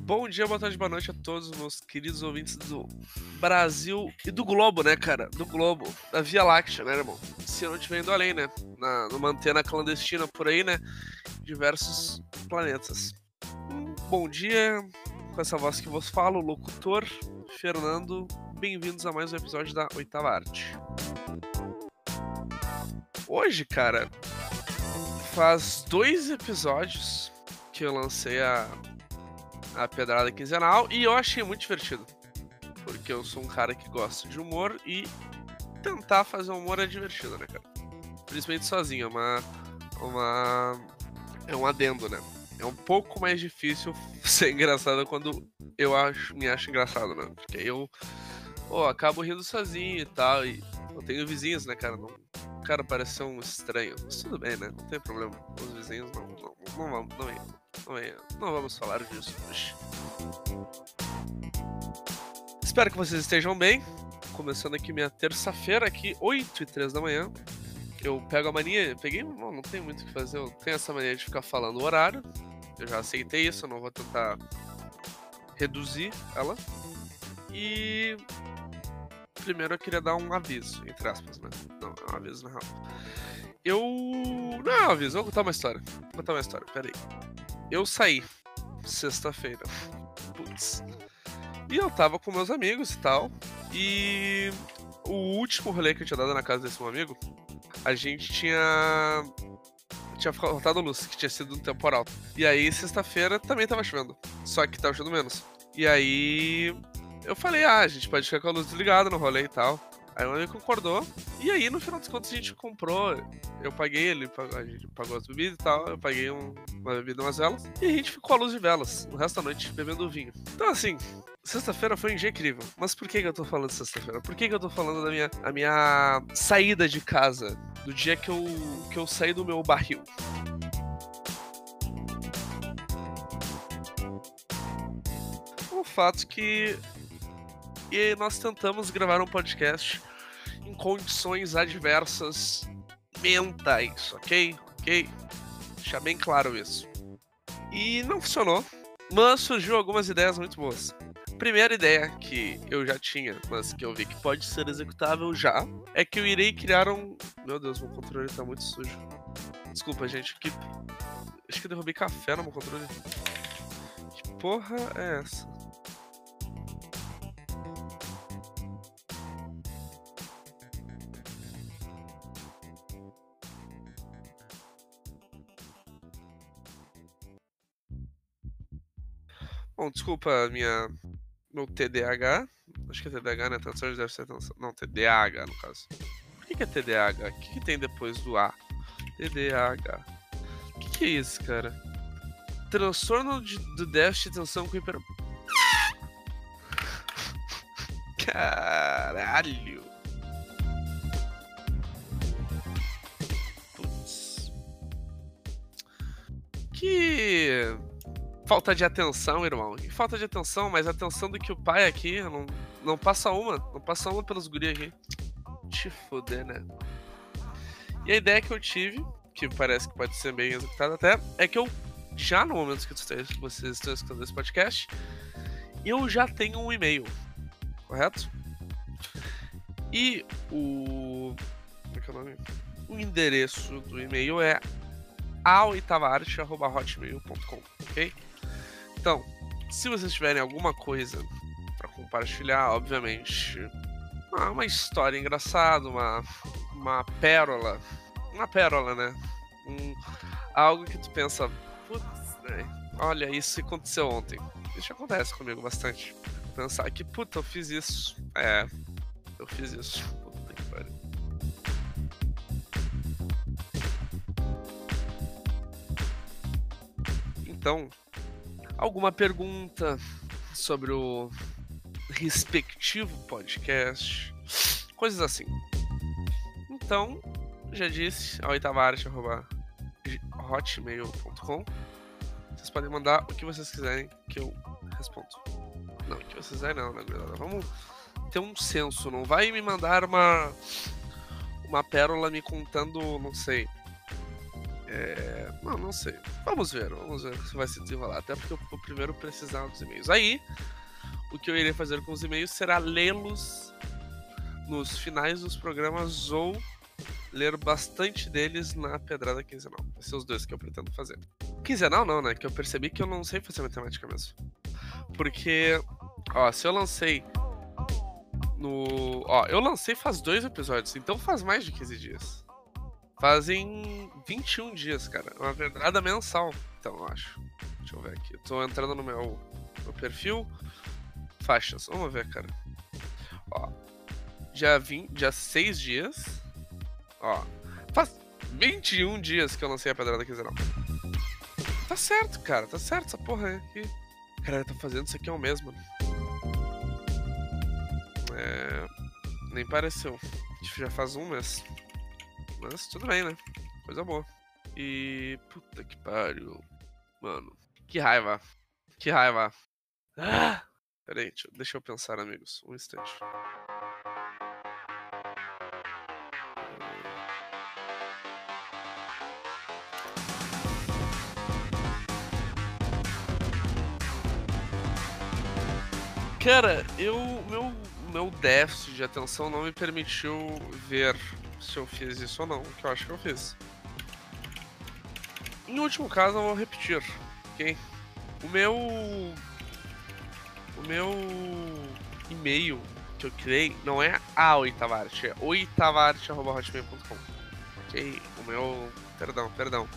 Bom dia, boa tarde, boa noite a todos meus queridos ouvintes do Brasil e do Globo, né, cara? Do Globo, da Via Láctea, né, irmão? Se eu não estiver indo além, né? Na, numa antena clandestina por aí, né? Diversos planetas. Bom dia, com essa voz que vos falo, locutor Fernando. Bem-vindos a mais um episódio da Oitava Arte. Hoje, cara, faz dois episódios que eu lancei a a pedrada quinzenal e eu achei muito divertido. Porque eu sou um cara que gosta de humor e tentar fazer humor é divertido, né, cara? Principalmente sozinho, é uma. uma é um adendo, né? É um pouco mais difícil ser engraçado quando eu acho, me acho engraçado, né? Porque eu pô, acabo rindo sozinho e tal. E eu tenho vizinhos, né, cara? Não, cara parece ser um estranho. Mas tudo bem, né? Não tem problema. Os vizinhos não, não, não, não, não, não não vamos falar disso hoje. Espero que vocês estejam bem. Começando aqui minha terça-feira, aqui, 8 e 3 da manhã. Eu pego a mania, peguei, não, não tem muito o que fazer, eu tenho essa mania de ficar falando o horário. Eu já aceitei isso, eu não vou tentar reduzir ela. E primeiro eu queria dar um aviso, entre aspas, né? Não, é um aviso na real. Eu. Não é um aviso, vou contar uma história. Vou contar uma história, peraí. Eu saí sexta-feira. Putz. E eu tava com meus amigos e tal. E o último rolê que eu tinha dado na casa desse meu amigo, a gente tinha. Tinha faltado luz, que tinha sido um temporal. E aí, sexta-feira também tava chovendo. Só que tava chovendo menos. E aí. Eu falei, ah, a gente pode ficar com a luz desligada no rolê e tal. Aí o amigo concordou. E aí, no final das contas, a gente comprou. Eu paguei, ele pagou, a gente pagou as bebidas e tal. Eu paguei um, uma bebida, umas velas. E a gente ficou à luz de velas o resto da noite, bebendo vinho. Então, assim, Sexta-feira foi incrível. Mas por que, que eu tô falando sexta-feira? Por que, que eu tô falando da minha, a minha saída de casa? Do dia que eu, que eu saí do meu barril. O fato que e nós tentamos gravar um podcast em condições adversas mentais, ok? Ok? Deixar bem claro isso. E não funcionou, mas surgiu algumas ideias muito boas. Primeira ideia que eu já tinha, mas que eu vi que pode ser executável já, é que eu irei criar um. Meu Deus, meu controle tá muito sujo. Desculpa, gente, que. Acho que eu derrubei café no meu controle. Que porra é essa? Desculpa minha meu TDAH. Acho que é TDAH, né? Transtorno deve ser atenção. Não, TDAH no caso. Por que, que é TDAH? O que, que tem depois do A? TDAH. O que, que é isso, cara? Transtorno de, do déficit de atenção com hiper. Caralho. Putz. Que falta de atenção, irmão. E falta de atenção, mas atenção do que o pai aqui não, não passa uma. Não passa uma pelos guri aqui. Te foder, né? E a ideia que eu tive, que parece que pode ser bem executada até, é que eu, já no momento que vocês estão escutando esse podcast, eu já tenho um e-mail, correto? E o. Como é que é o nome? O endereço do e-mail é aoitavarte.hotmail.com, ok? Então, se vocês tiverem alguma coisa para compartilhar, obviamente, uma, história engraçada, uma, uma pérola, uma pérola, né? Um, algo que tu pensa, putz, né? olha, isso aconteceu ontem. Isso acontece comigo bastante. Pensar que, puta, eu fiz isso. É, eu fiz isso. Puta que pariu. Então, alguma pergunta sobre o respectivo podcast, coisas assim. Então, já disse, a oitava arte, hotmail.com. Vocês podem mandar o que vocês quiserem que eu respondo. Não, o que vocês quiserem não, na verdade. Vamos ter um senso, não vai me mandar uma uma pérola me contando, não sei. É... Não, não sei. Vamos ver, vamos ver se vai se desenrolar. Até porque eu primeiro precisar dos e-mails. Aí, o que eu irei fazer com os e-mails será lê-los nos finais dos programas ou ler bastante deles na pedrada quinzenal. Esses são os dois que eu pretendo fazer. Quinzenal não, né? Que eu percebi que eu não sei fazer matemática mesmo. Porque, ó, se eu lancei no. Ó, eu lancei faz dois episódios, então faz mais de 15 dias. Fazem 21 dias, cara. É uma pedrada mensal. Então, eu acho. Deixa eu ver aqui. Eu tô entrando no meu, meu perfil. Faixas. Vamos ver, cara. Ó. Dia, 20, dia 6 dias. Ó. Faz 21 dias que eu lancei a pedrada quinzenal. Tá certo, cara. Tá certo essa porra aqui. Cara, tá fazendo isso aqui ao mesmo. É. Nem pareceu. Já faz um mês. Mas tudo bem, né? Coisa boa. E. Puta que pariu. Mano. Que raiva. Que raiva. Ah! Peraí, deixa eu pensar, amigos. Um instante. Cara, eu. Meu, meu déficit de atenção não me permitiu ver se eu fiz isso ou não, que eu acho que eu fiz. Em último caso, eu vou repetir, ok? O meu. O meu e-mail que eu criei não é a oitavarte, é oitavarte.hotmail.com. Ok? O meu. Perdão, perdão.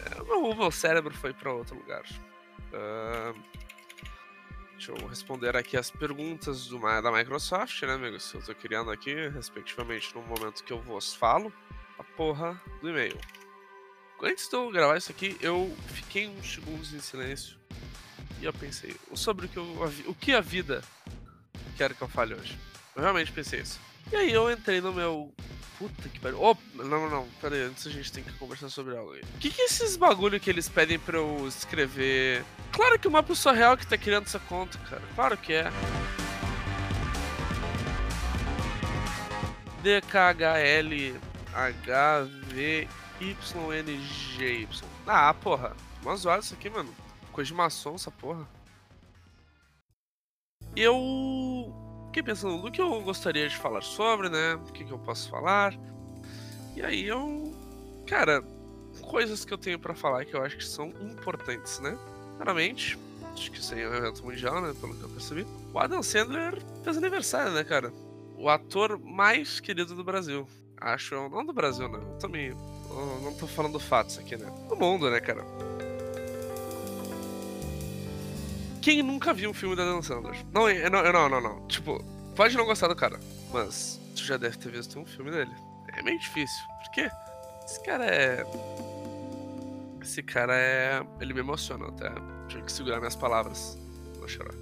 É, o meu cérebro foi para outro lugar. Uh, Deixa eu responder aqui as perguntas do, da Microsoft, né, amigos? Eu tô criando aqui, respectivamente, no momento que eu vos falo, a porra do e-mail. Antes de eu gravar isso aqui, eu fiquei uns segundos em silêncio e eu pensei sobre o que, eu, o que a vida quer que eu fale hoje. Eu realmente pensei isso. E aí eu entrei no meu Puta que pariu. Oh, não, não. Pera aí, antes a gente tem que conversar sobre algo aí. O que, que é esses bagulho que eles pedem pra eu escrever? Claro que uma pessoa real que tá criando essa conta, cara. Claro que é. DKHLHVYNGY. Ah, porra. Uma zoada isso aqui, mano. Coisa de maçom, essa porra. Eu fiquei pensando no que eu gostaria de falar sobre, né? O que, que eu posso falar. E aí eu. Cara, coisas que eu tenho para falar que eu acho que são importantes, né? Claramente, acho que isso aí é um evento mundial, né? Pelo que eu percebi. O Adam Sandler fez aniversário, né, cara? O ator mais querido do Brasil. Acho, não do Brasil, né? Eu também. Eu não tô falando fatos aqui, né? Do mundo, né, cara? Quem nunca viu um filme da Dan Sandler? Não, não, não, não, não. Tipo, pode não gostar do cara, mas tu já deve ter visto um filme dele. É meio difícil. Porque esse cara é. Esse cara é. Ele me emociona até. Tive que segurar minhas palavras. Vou chorar.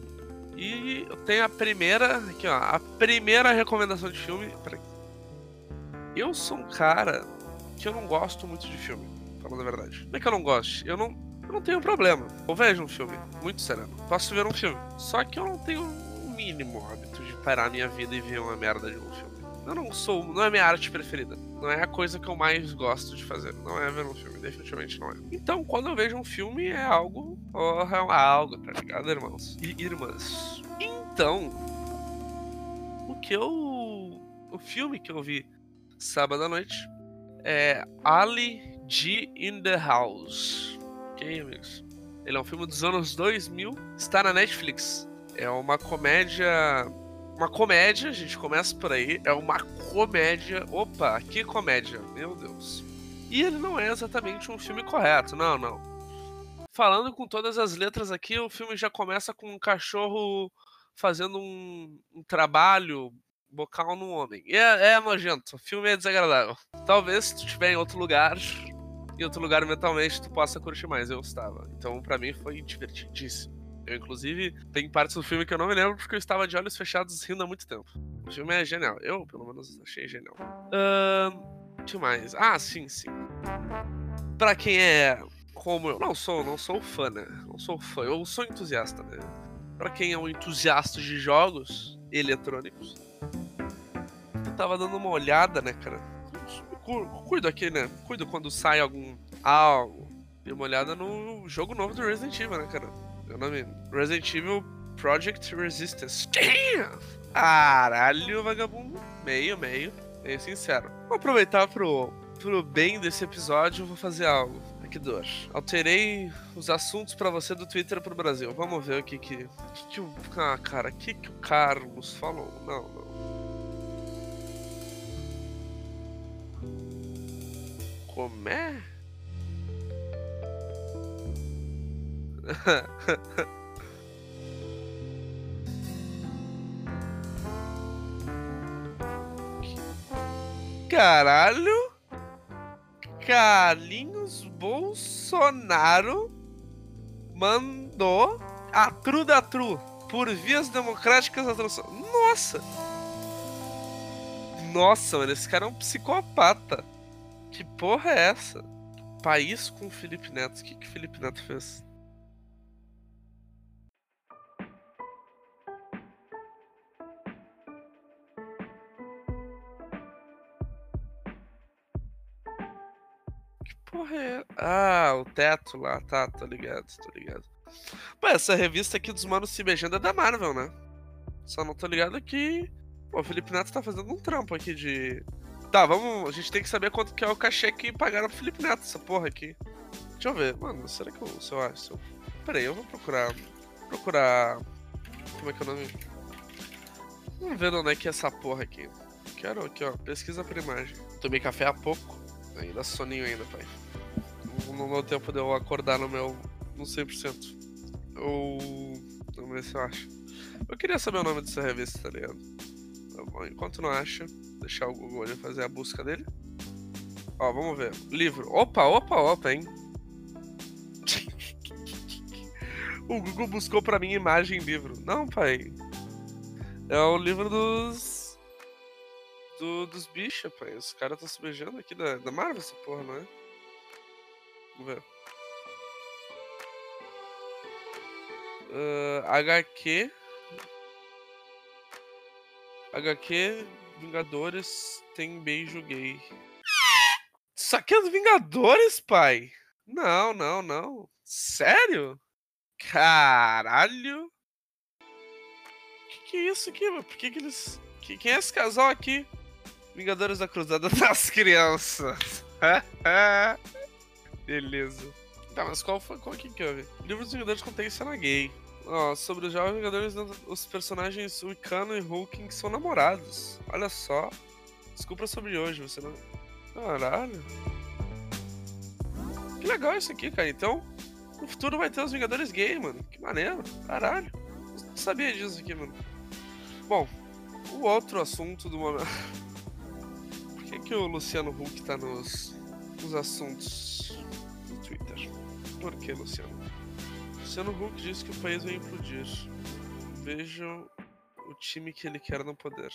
E eu tenho a primeira. Aqui, ó. A primeira recomendação de filme. Peraí. Eu sou um cara que eu não gosto muito de filme. Falando a verdade. Não é que eu não goste. Eu não eu não tenho problema. Eu vejo um filme, muito sereno. Posso ver um filme. Só que eu não tenho o mínimo hábito de parar a minha vida e ver uma merda de um filme. Eu não sou. Não é minha arte preferida. Não é a coisa que eu mais gosto de fazer. Não é ver um filme, definitivamente não é. Então, quando eu vejo um filme, é algo. Porra, é algo, tá ligado, irmãos? E irmãs. Então. O que eu. O filme que eu vi sábado à noite é Ali G in the House ok, amigos? Ele é um filme dos anos 2000, está na Netflix. É uma comédia. Uma comédia, a gente começa por aí. É uma comédia. Opa, que comédia, meu Deus. E ele não é exatamente um filme correto, não, não. Falando com todas as letras aqui, o filme já começa com um cachorro fazendo um, um trabalho bocal no homem. E é, é nojento, o filme é desagradável. Talvez se tu estiver em outro lugar, em outro lugar mentalmente tu possa curtir mais. Eu estava. Então, para mim, foi divertidíssimo. Eu, inclusive, tem partes do filme que eu não me lembro porque eu estava de olhos fechados rindo há muito tempo. O filme é genial. Eu, pelo menos, achei genial. Uh, que mais? Ah, sim, sim. Pra quem é como eu. Não sou, não sou fã, né? Não sou fã. Eu sou entusiasta, né? Pra quem é um entusiasta de jogos eletrônicos, tava dando uma olhada, né, cara? Cuido aqui, né? Cuido quando sai algum algo. Dei uma olhada no jogo novo do Resident Evil, né, cara? Nome Resident Evil Project Resistance. Caralho, vagabundo. Meio, meio. Meio sincero. Vou aproveitar pro, pro bem desse episódio, vou fazer algo. Que dor. Alterei os assuntos para você do Twitter pro Brasil. Vamos ver o que que. Que, que o. Ah, cara, o que que o Carlos falou? Não, não. Como é? Caralho! Carlinhos Bolsonaro mandou a tru da tru por vias democráticas da transição. Nossa! Nossa, mano, esse cara é um psicopata. Que porra é essa? País com Felipe Neto. O que que Felipe Neto fez? Porra é? Ah, o teto lá, tá, tô ligado, tô ligado. Pô, essa revista aqui dos manos se beijando é da Marvel, né? Só não tô ligado que. Pô, o Felipe Neto tá fazendo um trampo aqui de. Tá, vamos. A gente tem que saber quanto que é o cachê que pagaram pro Felipe Neto, essa porra aqui. Deixa eu ver. Mano, será que eu, se eu acho? Pera aí, eu vou procurar. Procurar. Como é que é o nome? Vamos ver onde é que é essa porra aqui. Quero aqui, ó. Pesquisa por imagem. Tomei café há pouco. Ainda soninho ainda, pai. Não deu tempo de eu acordar no meu. no 100%. Ou. Vamos ver se eu acho. Eu queria saber o nome dessa revista, tá ligado? Tá enquanto não acha, deixar o Google ali fazer a busca dele. Ó, vamos ver. Livro. Opa, opa, opa, hein? o Google buscou pra mim imagem livro. Não, pai. É o livro dos do, dos bichos, pai. Os caras estão se beijando aqui da, da Marvel, essa porra, não é? Vamos ver. Uh, HQ. HQ Vingadores tem beijo gay. Isso aqui é dos Vingadores, pai? Não, não, não. Sério? Caralho! Que que é isso aqui, mano? Por que que eles... Que, quem é esse casal aqui? Vingadores da Cruzada das Crianças. Beleza. Tá, mas qual foi qual que que houve? Livro dos Vingadores contém cena gay. Ó, sobre os Jovens Vingadores, os personagens Wicano e Hulking são namorados. Olha só. Desculpa sobre hoje, você não. Caralho. Que legal isso aqui, cara. Então, no futuro vai ter os Vingadores gay, mano. Que maneiro. Caralho. Não sabia disso aqui, mano. Bom, o outro assunto do momento. que, o Luciano Huck tá nos, nos assuntos do Twitter? Por que, Luciano? Luciano Huck disse que o país vai implodir. Vejo o time que ele quer no poder.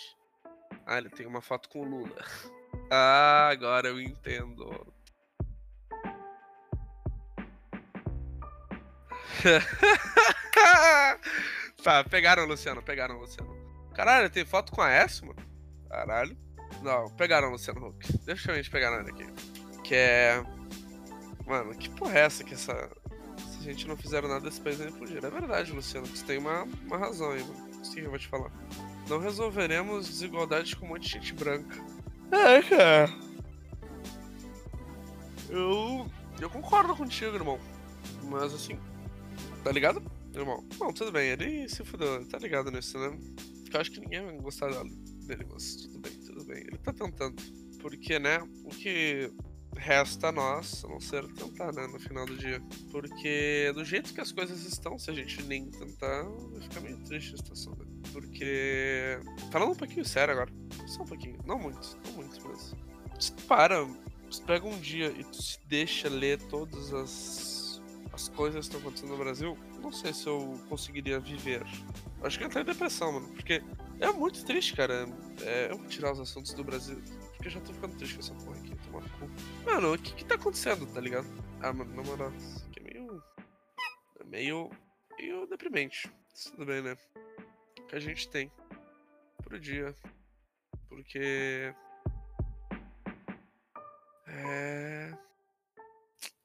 Ah, ele tem uma foto com o Lula. Ah, agora eu entendo. tá, pegaram o Luciano, pegaram o Luciano. Caralho, tem foto com a S, mano? Caralho. Não, pegaram o Luciano Huck. Gente pegar ele aqui. Que é. Mano, que porra é essa que essa. Se a gente não fizer nada, esse país vai fugir. É verdade, Luciano. Você tem uma, uma razão aí, mano. Isso que eu vou te falar. Não resolveremos desigualdades com um monte de gente branca. É, cara. Eu. Eu concordo contigo, irmão. Mas assim. Tá ligado? Irmão. Bom, tudo bem. Ele se fudeu. Tá ligado nisso, né? Eu acho que ninguém vai gostar dele, mas tudo bem bem. Ele tá tentando. Porque, né, o que resta a nós, a não ser tentar, né, no final do dia. Porque do jeito que as coisas estão, se a gente nem tentar, vai ficar meio triste a situação, né? Porque. Falando um pouquinho sério agora. Só um pouquinho. Não muito, não muito, mas. Se para, se pega um dia e tu se deixa ler todas as, as coisas que estão acontecendo no Brasil, não sei se eu conseguiria viver. Acho que em depressão, mano. Porque é muito triste, cara. É, eu vou tirar os assuntos do Brasil. Porque eu já tô ficando triste com essa porra aqui. Tomar no cu. Mano, o que que tá acontecendo, tá ligado? Ah, mano, moral. Isso aqui é meio. É meio. meio deprimente. Tudo bem, né? O que a gente tem pro dia. Porque. É.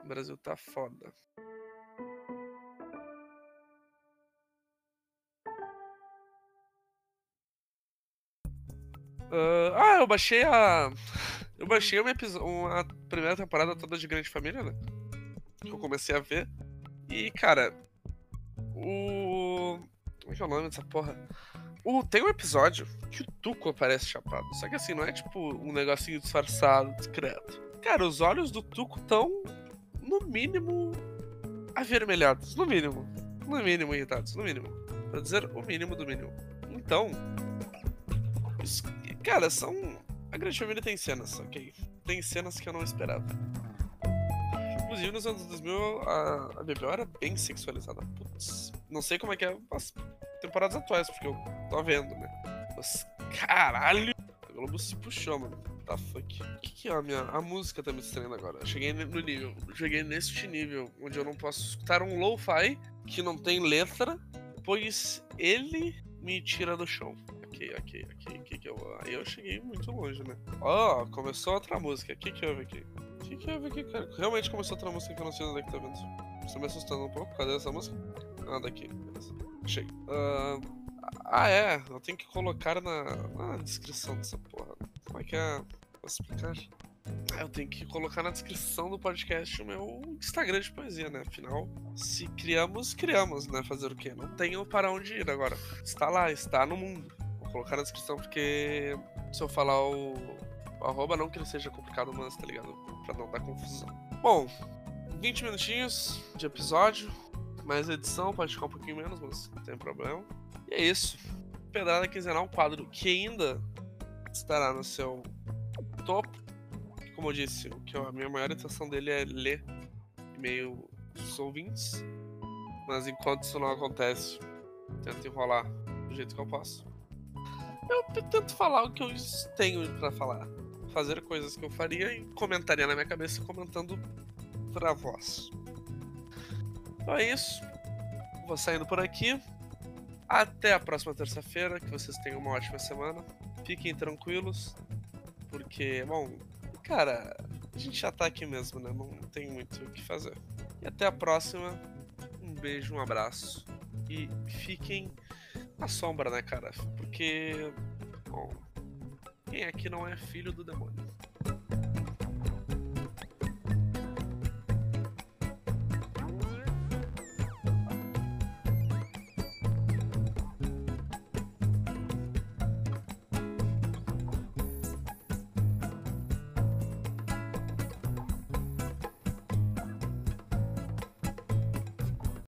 O Brasil tá foda. Uh, ah, eu baixei a. Eu baixei uma, uma primeira temporada toda de Grande Família, né? Que eu comecei a ver. E, cara. O. Como é que é o nome dessa porra? O, tem um episódio que o Tuco aparece chapado. Só que assim, não é tipo um negocinho disfarçado, discreto. Cara, os olhos do Tuco estão, no mínimo, avermelhados. No mínimo. No mínimo, irritados. No mínimo. Pra dizer o mínimo do mínimo. Então. Isso, cara, são. A Grande Família tem cenas, ok? Tem cenas que eu não esperava. Inclusive, nos anos 2000, a, a Bebel era bem sexualizada. Putz. Não sei como é que é as temporadas atuais, porque eu tô vendo, né? Mas, caralho! A Globo se puxou, mano. Tá fuck. O que, que é a minha. A música tá me estranhando agora. Eu cheguei no nível. Cheguei neste nível onde eu não posso escutar um lo-fi que não tem letra, pois ele me tira do chão. Ok, ok, ok. Que que eu... Aí eu cheguei muito longe, né? Ó, oh, começou outra música. O que que houve aqui? O que que houve aqui, cara? Realmente começou outra música que eu não sei onde é que tá vendo. Você me assustando um pouco. Cadê essa música? Ah, daqui. Beleza. Achei. Uh... Ah, é. Eu tenho que colocar na, na descrição dessa porra. Como é que é? Posso explicar? Eu tenho que colocar na descrição do podcast o meu Instagram de poesia, né? Afinal, se criamos, criamos, né? Fazer o quê? Não tenho para onde ir agora. Está lá, está no mundo. Colocar na descrição porque se eu falar o, o arroba, não que ele seja complicado, mas tá ligado? Pra não dar confusão. Bom, 20 minutinhos de episódio. Mais edição, pode ficar um pouquinho menos, mas não tem problema. E é isso. Pedrada quinzenal, um quadro que ainda estará no seu topo. Como eu disse, o que a minha maior intenção dele é ler e-mail dos ouvintes. Mas enquanto isso não acontece, tento enrolar do jeito que eu posso. Eu tento falar o que eu tenho para falar. Fazer coisas que eu faria e comentaria na minha cabeça comentando pra voz. Então é isso. Vou saindo por aqui. Até a próxima terça-feira. Que vocês tenham uma ótima semana. Fiquem tranquilos. Porque, bom, cara, a gente já tá aqui mesmo, né? Não tem muito o que fazer. E até a próxima. Um beijo, um abraço. E fiquem na sombra, né, cara? Porque, bom, quem aqui não é filho do demônio?